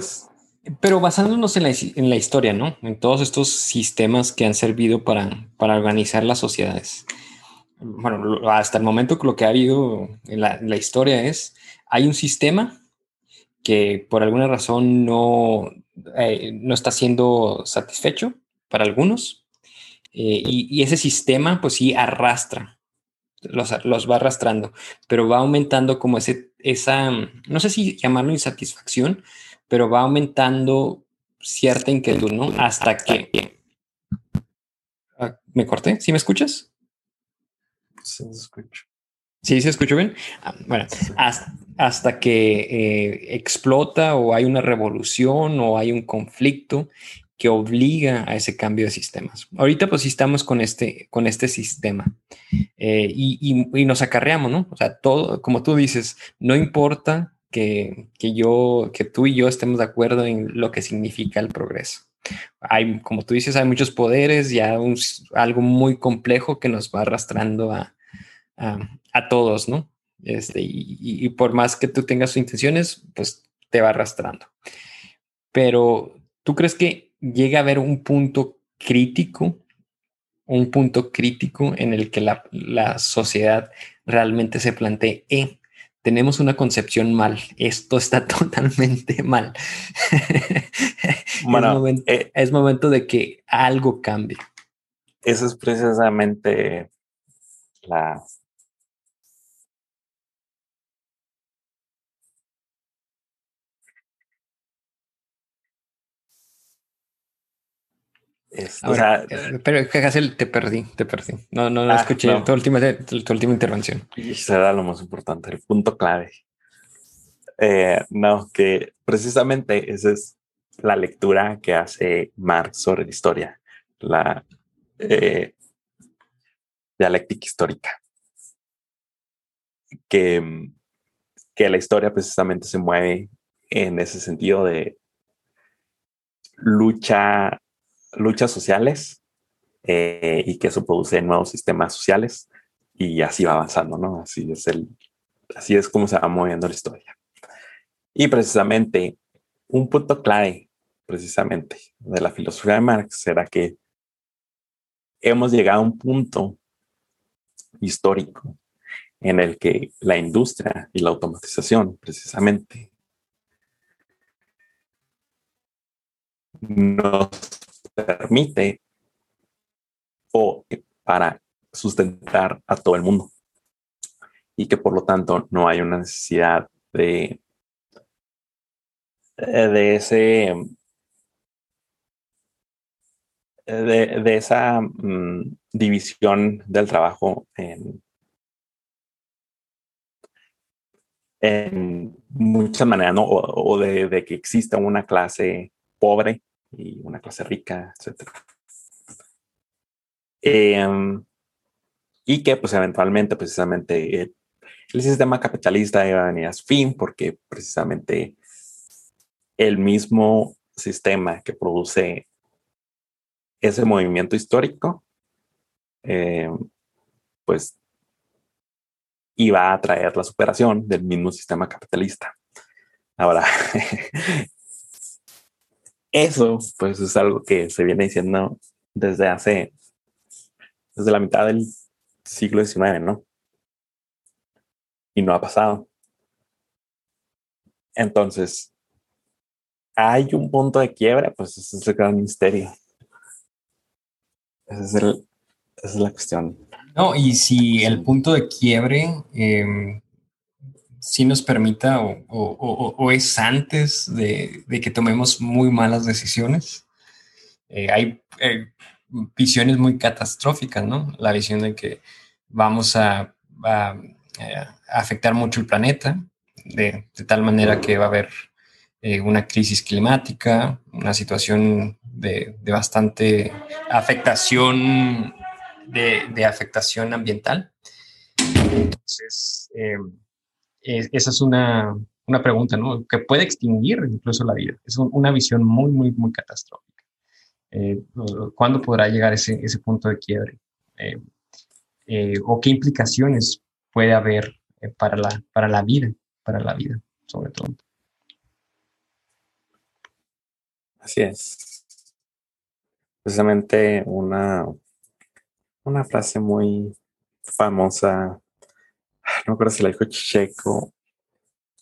pero basándonos en la, en la, historia, ¿no? En todos estos sistemas que han servido para, para organizar las sociedades. Bueno, hasta el momento lo que ha habido en la, en la historia es, hay un sistema que por alguna razón no, eh, no está siendo satisfecho para algunos eh, y, ese sistema, pues sí, arrastra, los, los, va arrastrando, pero va aumentando como ese, esa, no sé si llamarlo insatisfacción, pero va aumentando cierta inquietud, ¿no? Hasta que... Ah, ¿Me corté? ¿Sí me escuchas? Sí, se escucha. ¿Sí se escucha bien? Ah, bueno, hasta, que eh, explota o hay una revolución o hay un conflicto que obliga a ese cambio de sistemas. Ahorita pues estamos con este, con este sistema eh, y, y, nos acarreamos, ¿no? O sea, todo, como tú dices, no importa que, que, yo, que tú y yo estemos de acuerdo en lo que significa el progreso. Hay, como tú dices, hay muchos poderes, un, algo muy complejo que nos va arrastrando a, a, a todos, ¿no? Este, y, y por más que tú tengas intenciones, pues te va arrastrando. Pero, ¿tú crees que llega a haber un punto crítico, un punto crítico en el que la, sociedad realmente se plantee, eh, tenemos una concepción mal, esto está totalmente mal. Bueno, es, momento, eh, es momento de que algo cambie. Eso es precisamente la, Eh, pero te perdí, te perdí. No, no, ah, escuché Tu, última, tu, última intervención. Y será lo más importante, el punto clave. Eh, no, que precisamente esa es la lectura que hace Marx sobre la historia, la eh, dialéctica histórica. Que, que la historia precisamente se mueve en ese sentido de lucha luchas sociales eh, y que eso produce nuevos sistemas sociales y así va avanzando, ¿no? Así es el, así es como se va moviendo la historia. Y precisamente un punto clave, precisamente, de la filosofía de Marx será que hemos llegado a un punto histórico en el que la industria y la automatización, precisamente, nos permite o para sustentar a todo el mundo y que por lo tanto no hay una necesidad de, eh, de ese de, esa mm, división del trabajo en, en muchas maneras, ¿no? O, de, que exista una clase pobre y una clase rica, etc. Em, y que pues eventualmente precisamente el, el sistema capitalista iba a venir a su fin porque precisamente el mismo sistema que produce ese movimiento histórico, eh, pues iba a traer la superación del mismo sistema capitalista. Ahora, eso pues es algo que se viene diciendo desde hace, desde la mitad del siglo XIX, ¿no? Y no ha pasado. Entonces, hay un punto de quiebra, pues ese es el gran misterio. Esa es, la cuestión. No, y si el punto de quiebre eh, sí nos permita o, es antes de, que tomemos muy malas decisiones, eh, hay eh, visiones muy catastróficas, ¿no? La visión de que vamos a, eh, afectar mucho el planeta, de, tal manera que va a haber una crisis climática, una situación de, bastante afectación, de, afectación ambiental. Entonces, eh, esa es una, pregunta, ¿no? Que puede extinguir incluso la vida. Es una visión muy, muy, muy catastrófica. Eh, ¿Cuándo podrá llegar ese, ese punto de quiebre? ¿O qué implicaciones puede haber para, la, para la vida, para la vida, sobre todo? Así es. Precisamente una, una frase muy famosa, no creo si la dijo Checo,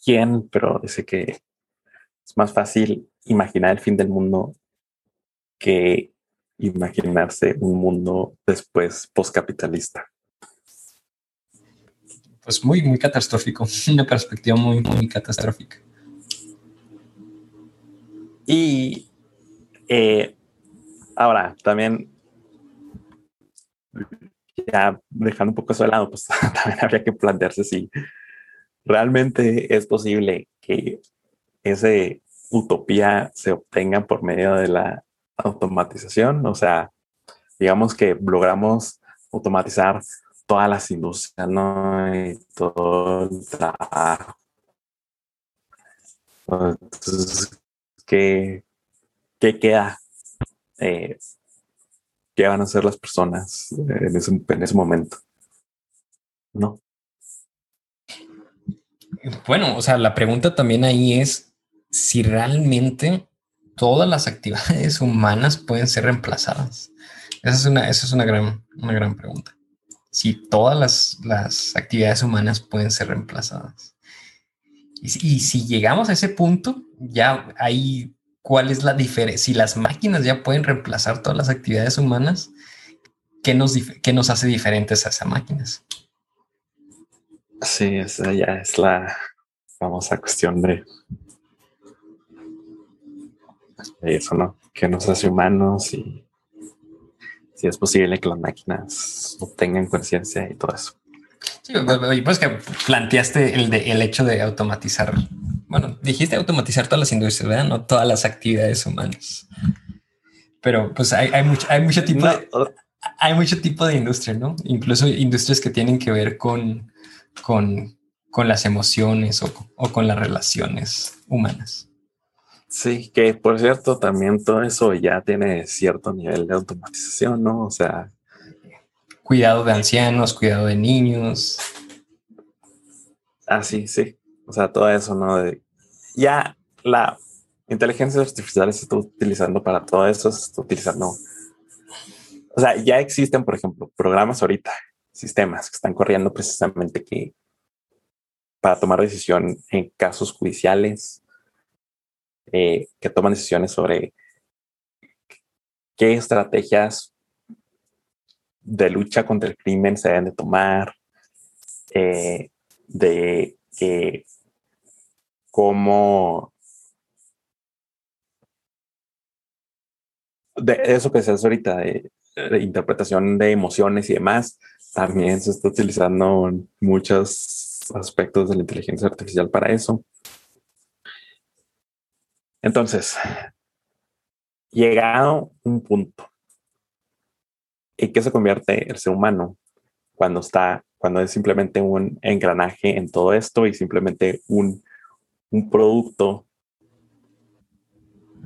quién, pero dice que es más fácil imaginar el fin del mundo que imaginarse un mundo después postcapitalista. Pues muy, muy catastrófico, una perspectiva muy, muy catastrófica. Y eh, ahora, también, ya dejando un poco eso de lado, pues también habría que plantearse si realmente es posible que esa utopía se obtenga por medio de la automatización. O sea, digamos que logramos automatizar todas las industrias, ¿no? Y todo el trabajo. Entonces, ¿qué, qué queda, eh, qué van a hacer las personas en ese, en momento. ¿No? Bueno, o sea, la pregunta también ahí es si realmente todas las actividades humanas pueden ser reemplazadas. Esa es una, esa es una, gran, una gran pregunta. Si todas las, las actividades humanas pueden ser reemplazadas. Y, y, si llegamos a ese punto, ya hay cuál es la diferencia. Si las máquinas ya pueden reemplazar todas las actividades humanas, ¿qué nos, qué nos hace diferentes a esas máquinas? Sí, esa ya es la famosa cuestión de, eso, ¿no? ¿Qué nos hace humanos y si es posible que las máquinas obtengan conciencia y todo eso. Sí, pues que planteaste el, de, el hecho de automatizar bueno, dijiste automatizar todas las industrias, ¿verdad? No todas las actividades humanas. Pero pues hay, mucho, hay mucho tipo de, hay mucho tipo de industria, ¿no? Incluso industrias que tienen que ver con, con, las emociones o, con las relaciones humanas. Sí, que por cierto, también todo eso ya tiene cierto nivel de automatización, ¿no? O sea, cuidado de ancianos, cuidado de niños. Ah, sí, sí. O sea, todo eso, ¿no? De ya la inteligencia artificial se está utilizando para todo eso, se está utilizando. O sea, ya existen, por ejemplo, programas ahorita, sistemas que están corriendo precisamente que para tomar decisión en casos judiciales, eh, que toman decisiones sobre qué estrategias de lucha contra el crimen se deben de tomar, eh, de que cómo de eso que se hace ahorita de, interpretación de emociones y demás, también se está utilizando en muchos aspectos de la inteligencia artificial para eso. Entonces, llegado un punto, ¿en qué se convierte el ser humano cuando está, cuando es simplemente un engranaje en todo esto y simplemente un, un producto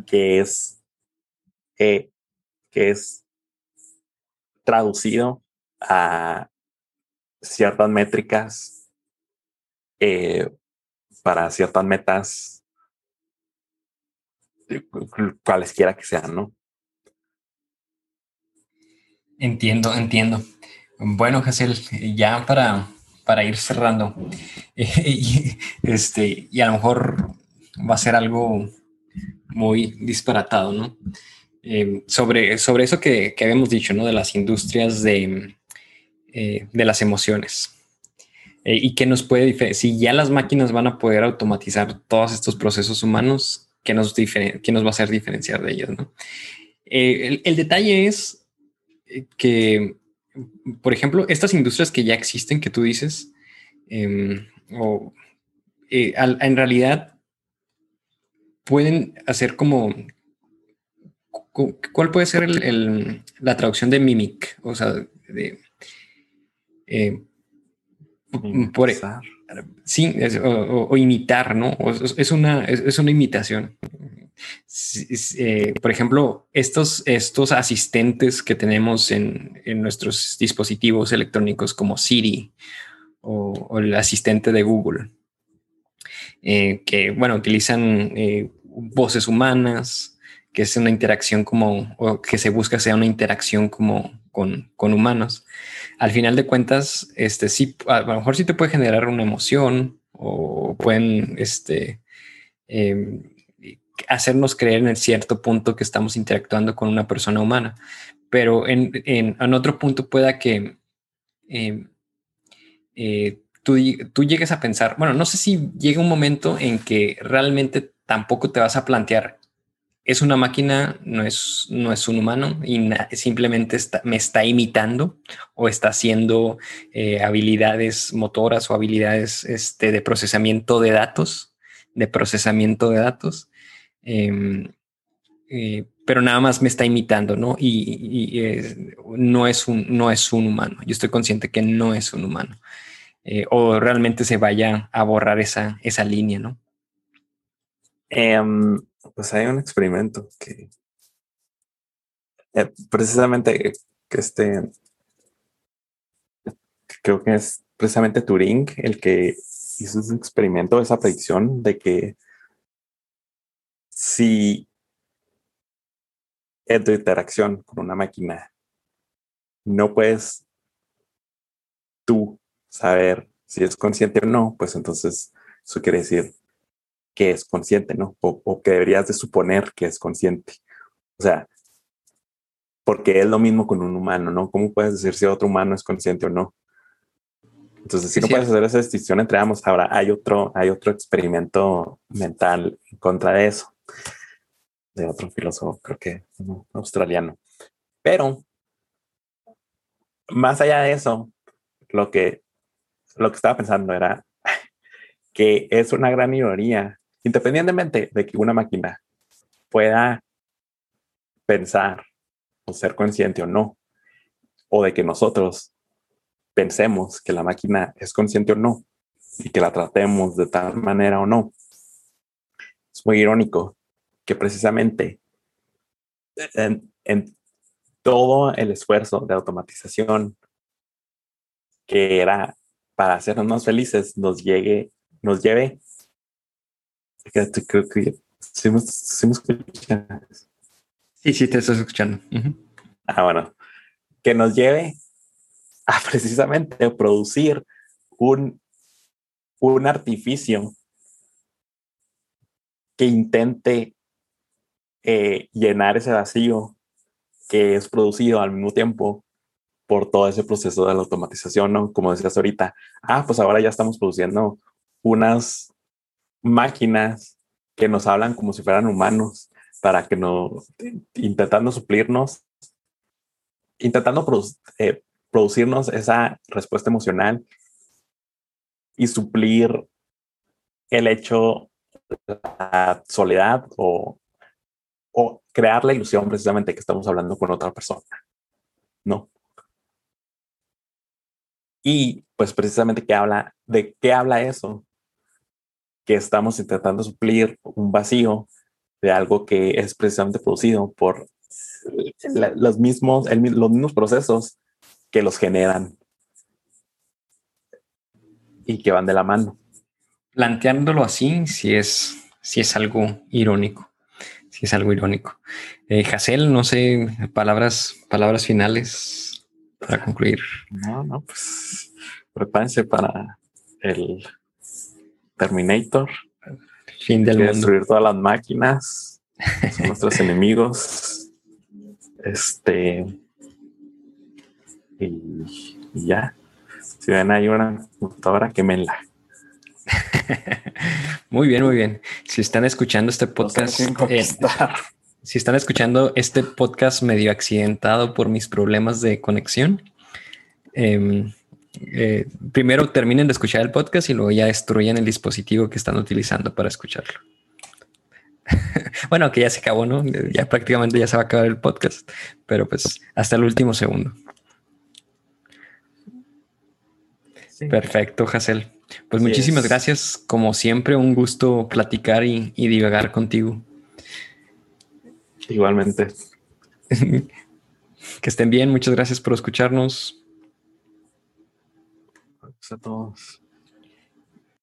que es, eh, que es traducido a ciertas métricas eh, para ciertas metas, cualesquiera que sean, ¿no? Entiendo, entiendo. Bueno, Hazel, ya para, para ir cerrando, este, y a lo mejor va a ser algo muy disparatado, ¿no? Eh, sobre, sobre eso que, que, habíamos dicho, ¿no? De las industrias de, eh, de las emociones. Eh, y qué nos puede si ya las máquinas van a poder automatizar todos estos procesos humanos, ¿qué nos, qué nos va a hacer diferenciar de ellos, ¿no? El, el detalle es que, por ejemplo, estas industrias que ya existen, que tú dices, em, o, en realidad pueden hacer como... ¿Cuál puede ser la traducción de mimic? O sea, de... Eh, por, sí, o, imitar, ¿no? es, una, es, una imitación. Eh, por ejemplo, estos, estos asistentes que tenemos en, en nuestros dispositivos electrónicos como Siri o, el asistente de Google, eh, que, bueno, utilizan voces humanas, que es una interacción como, o que se busca sea una interacción como con, con humanos. Al final de cuentas, este sí, a lo mejor sí te puede generar una emoción o pueden, este, em, hacernos creer en cierto punto que estamos interactuando con una persona humana, pero en, en, otro punto pueda que em, eh, tú, tú, llegues a pensar, bueno, no sé si llega un momento en que realmente tampoco te vas a plantear, es una máquina, no es, no es un humano y simplemente me está imitando o está haciendo eh, habilidades motoras o habilidades este, de procesamiento de datos, de procesamiento de datos. Em, eh, pero nada más me está imitando, ¿no? Y, no, es un, no es un humano. Yo estoy consciente que no es un humano. Eh, o realmente se vaya a borrar esa, esa línea, ¿no? Em, pues hay un experimento que eh, precisamente que este creo que es precisamente Turing el que hizo ese experimento, esa predicción de que si en tu interacción con una máquina no puedes tú saber si es consciente o no, pues entonces eso quiere decir que es consciente, ¿no? O, que deberías de suponer que es consciente. O sea, porque es lo mismo con un humano, ¿no? ¿Cómo puedes decir si otro humano es consciente o no? Entonces, si no puedes hacer esa distinción entre ambos, ahora hay otro, hay otro experimento mental en contra de eso, de otro filósofo, creo que australiano. Pero, más allá de eso, lo que, lo que estaba pensando era que es una gran ironía Independientemente de que una máquina pueda pensar o ser consciente o no, o de que nosotros pensemos que la máquina es consciente o no, y que la tratemos de tal manera o no, es muy irónico que precisamente en, todo el esfuerzo de automatización que era para hacernos más felices nos llegue, nos lleve creo que sí me, sí Sí, sí, te estás escuchando. Ah, bueno. Que nos lleve a precisamente producir un, un artificio que intente eh, llenar ese vacío que es producido al mismo tiempo por todo ese proceso de la automatización, ¿no? Como decías ahorita, ah, pues ahora ya estamos produciendo unas máquinas que nos hablan como si fueran humanos, para que no, intentando suplirnos, intentando eh, producirnos esa respuesta emocional y suplir el hecho, la soledad o, o crear la ilusión precisamente que estamos hablando con otra persona. No. Y pues precisamente que habla, ¿de qué habla eso? Que estamos intentando suplir un vacío de algo que es precisamente producido por los, mismos, los mismos procesos que los generan y que van de la mano. Planteándolo así, si es, si es algo irónico, es algo irónico. Eh, no sé, palabras, palabras finales para concluir. No, no, pues prepárense para el Terminator. Fin del mundo. Destruir todas las máquinas, son nuestros enemigos. Este. Y, ya. Si ven ahí una computadora, quémenla. muy bien, muy bien. Si están escuchando este podcast, eh, si están escuchando este podcast medio accidentado por mis problemas de conexión, em, eh, primero terminen de escuchar el podcast y luego ya destruyen el dispositivo que están utilizando para escucharlo. bueno, que ya se acabó, ¿no? Ya prácticamente ya se va a acabar el podcast, pero pues hasta el último segundo. Perfecto, Hazel. Pues muchísimas gracias. Como siempre, un gusto platicar y, y divagar contigo. Igualmente. que estén bien. Muchas gracias por escucharnos. a todos.